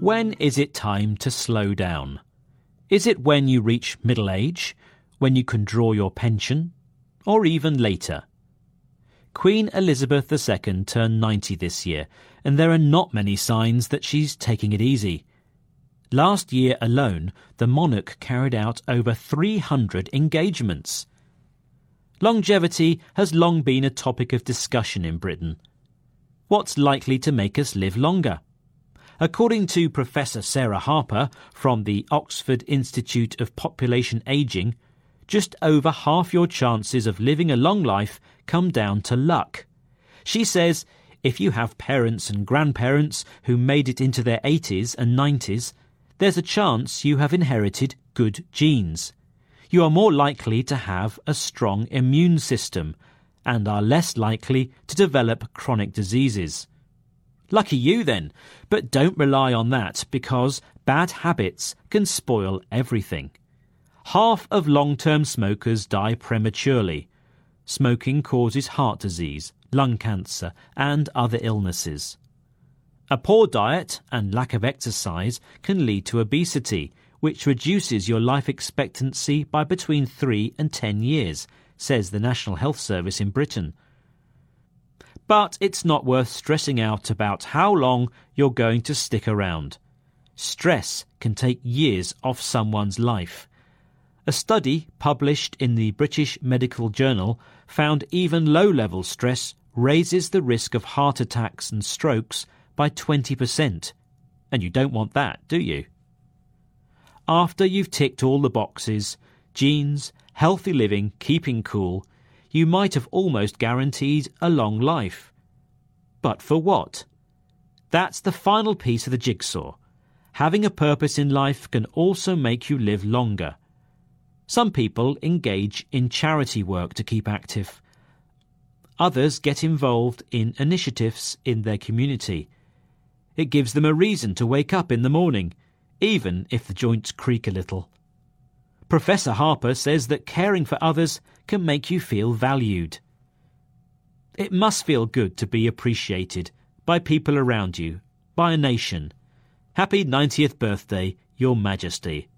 When is it time to slow down? Is it when you reach middle age, when you can draw your pension, or even later? Queen Elizabeth II turned 90 this year, and there are not many signs that she's taking it easy. Last year alone, the monarch carried out over 300 engagements. Longevity has long been a topic of discussion in Britain. What's likely to make us live longer? According to Professor Sarah Harper from the Oxford Institute of Population Aging, just over half your chances of living a long life come down to luck. She says if you have parents and grandparents who made it into their 80s and 90s, there's a chance you have inherited good genes. You are more likely to have a strong immune system and are less likely to develop chronic diseases. Lucky you then, but don't rely on that because bad habits can spoil everything. Half of long term smokers die prematurely. Smoking causes heart disease, lung cancer, and other illnesses. A poor diet and lack of exercise can lead to obesity, which reduces your life expectancy by between 3 and 10 years, says the National Health Service in Britain. But it's not worth stressing out about how long you're going to stick around. Stress can take years off someone's life. A study published in the British Medical Journal found even low level stress raises the risk of heart attacks and strokes by 20%. And you don't want that, do you? After you've ticked all the boxes genes, healthy living, keeping cool you might have almost guaranteed a long life. But for what? That's the final piece of the jigsaw. Having a purpose in life can also make you live longer. Some people engage in charity work to keep active. Others get involved in initiatives in their community it gives them a reason to wake up in the morning, even if the joints creak a little. Professor Harper says that caring for others can make you feel valued. It must feel good to be appreciated by people around you, by a nation. Happy 90th birthday, Your Majesty.